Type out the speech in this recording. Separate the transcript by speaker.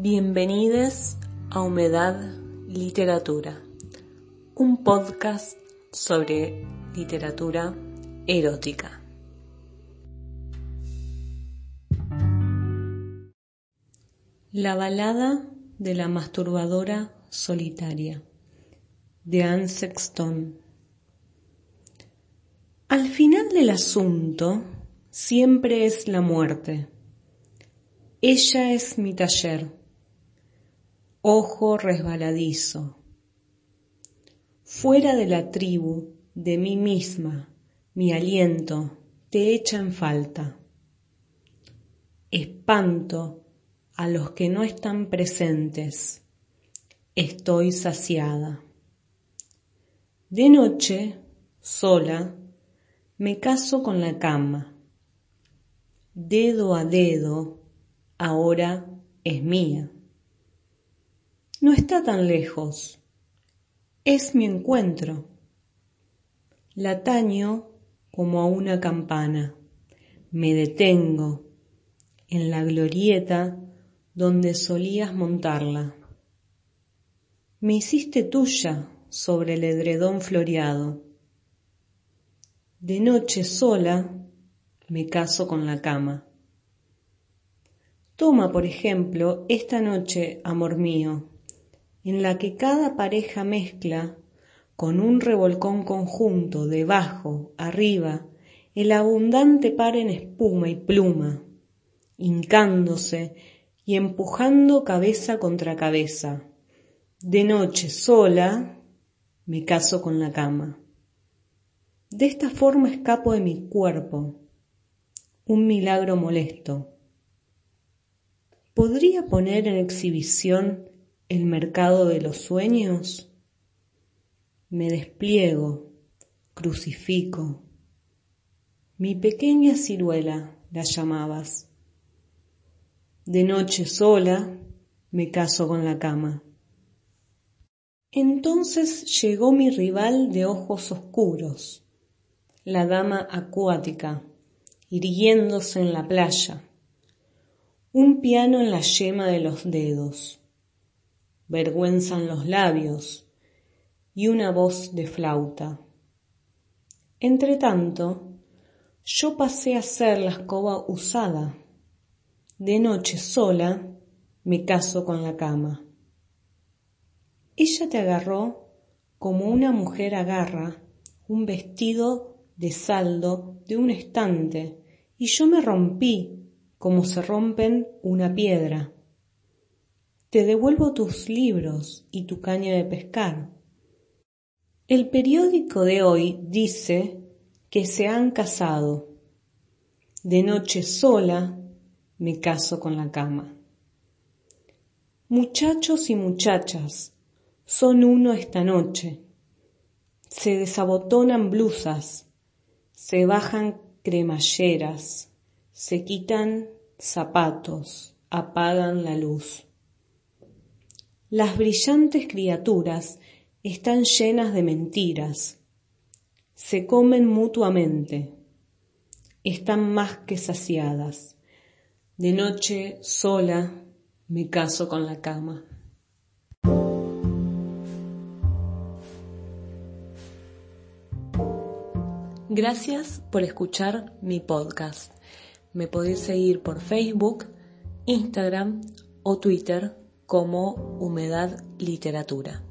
Speaker 1: Bienvenidos a Humedad Literatura, un podcast sobre literatura erótica. La balada de la masturbadora solitaria de Anne Sexton. Al final del asunto siempre es la muerte. Ella es mi taller, ojo resbaladizo. Fuera de la tribu, de mí misma, mi aliento te echa en falta. Espanto a los que no están presentes. Estoy saciada. De noche, sola, me caso con la cama. Dedo a dedo, ahora es mía. No está tan lejos. Es mi encuentro. La taño como a una campana. Me detengo en la glorieta donde solías montarla. Me hiciste tuya sobre el edredón floreado de noche sola me caso con la cama. Toma, por ejemplo, esta noche, amor mío, en la que cada pareja mezcla con un revolcón conjunto debajo, arriba, el abundante par en espuma y pluma, hincándose y empujando cabeza contra cabeza. De noche sola me caso con la cama. De esta forma escapo de mi cuerpo, un milagro molesto. ¿Podría poner en exhibición el mercado de los sueños? Me despliego, crucifico. Mi pequeña ciruela la llamabas. De noche sola me caso con la cama. Entonces llegó mi rival de ojos oscuros la dama acuática, irguiéndose en la playa, un piano en la yema de los dedos, vergüenza en los labios y una voz de flauta. Entretanto, yo pasé a ser la escoba usada. De noche sola me caso con la cama. Ella te agarró como una mujer agarra un vestido de saldo de un estante y yo me rompí como se rompen una piedra. Te devuelvo tus libros y tu caña de pescar. El periódico de hoy dice que se han casado. De noche sola me caso con la cama. Muchachos y muchachas son uno esta noche. Se desabotonan blusas, se bajan cremalleras, se quitan zapatos, apagan la luz. Las brillantes criaturas están llenas de mentiras, se comen mutuamente, están más que saciadas. De noche sola me caso con la cama. Gracias por escuchar mi podcast. Me podéis seguir por Facebook, Instagram o Twitter como Humedad Literatura.